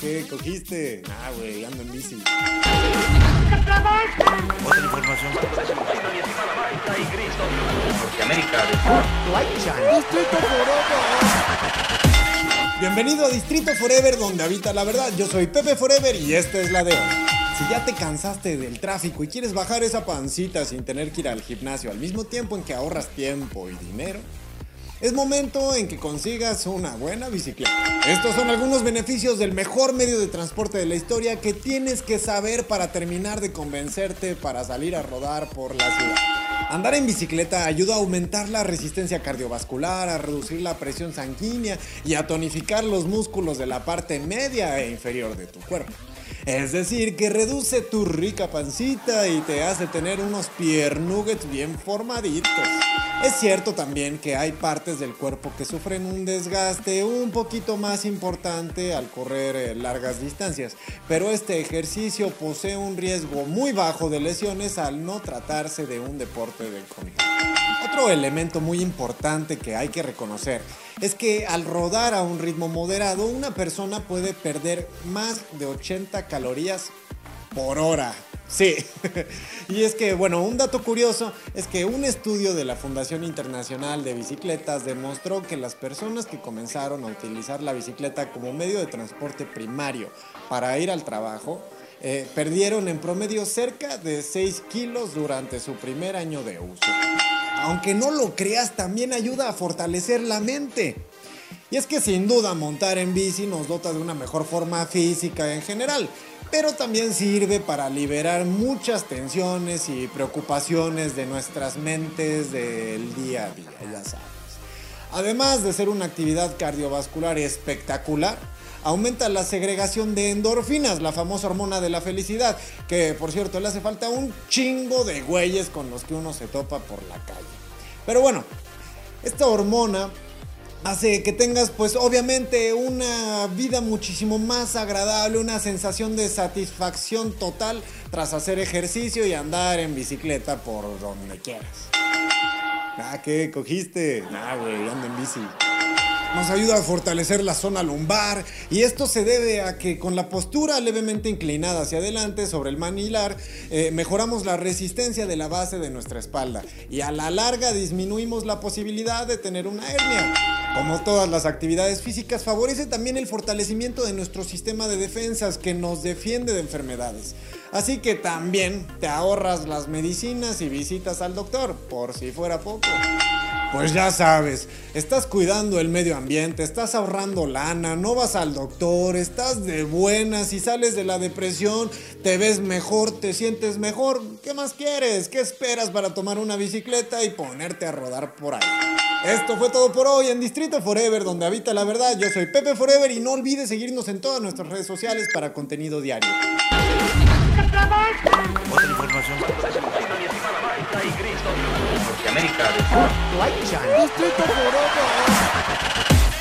¿qué cogiste? Ah, güey, ando en bici. Otra información. Norteamérica. Bienvenido a Distrito Forever, donde habita la verdad. Yo soy Pepe Forever y esta es la de hoy. Si ya te cansaste del tráfico y quieres bajar esa pancita sin tener que ir al gimnasio al mismo tiempo en que ahorras tiempo y dinero, es momento en que consigas una buena bicicleta. Estos son algunos beneficios del mejor medio de transporte de la historia que tienes que saber para terminar de convencerte para salir a rodar por la ciudad. Andar en bicicleta ayuda a aumentar la resistencia cardiovascular, a reducir la presión sanguínea y a tonificar los músculos de la parte media e inferior de tu cuerpo. Es decir, que reduce tu rica pancita y te hace tener unos piernuggets bien formaditos. Es cierto también que hay partes del cuerpo que sufren un desgaste un poquito más importante al correr eh, largas distancias, pero este ejercicio posee un riesgo muy bajo de lesiones al no tratarse de un deporte de contacto. Otro elemento muy importante que hay que reconocer es que al rodar a un ritmo moderado, una persona puede perder más de 80 calorías por hora. Sí, y es que, bueno, un dato curioso es que un estudio de la Fundación Internacional de Bicicletas demostró que las personas que comenzaron a utilizar la bicicleta como medio de transporte primario para ir al trabajo, eh, perdieron en promedio cerca de 6 kilos durante su primer año de uso. Aunque no lo creas, también ayuda a fortalecer la mente. Y es que sin duda montar en bici nos dota de una mejor forma física en general, pero también sirve para liberar muchas tensiones y preocupaciones de nuestras mentes del día a día, ya. Además de ser una actividad cardiovascular espectacular, aumenta la segregación de endorfinas, la famosa hormona de la felicidad, que por cierto le hace falta un chingo de güeyes con los que uno se topa por la calle. Pero bueno, esta hormona hace que tengas pues obviamente una vida muchísimo más agradable, una sensación de satisfacción total tras hacer ejercicio y andar en bicicleta por donde quieras. Ah, ¿qué cogiste? Ah, güey, ando en bici. Nos ayuda a fortalecer la zona lumbar y esto se debe a que con la postura levemente inclinada hacia adelante sobre el manilar eh, mejoramos la resistencia de la base de nuestra espalda y a la larga disminuimos la posibilidad de tener una hernia. Como todas las actividades físicas, favorece también el fortalecimiento de nuestro sistema de defensas que nos defiende de enfermedades. Así que también te ahorras las medicinas y visitas al doctor, por si fuera poco. Pues ya sabes, estás cuidando el medio ambiente, estás ahorrando lana, no vas al doctor, estás de buenas y sales de la depresión, te ves mejor, te sientes mejor. ¿Qué más quieres? ¿Qué esperas para tomar una bicicleta y ponerte a rodar por ahí? Esto fue todo por hoy en Distrito Forever, donde habita la verdad. Yo soy Pepe Forever y no olvides seguirnos en todas nuestras redes sociales para contenido diario. Otra información. Distrito Forever.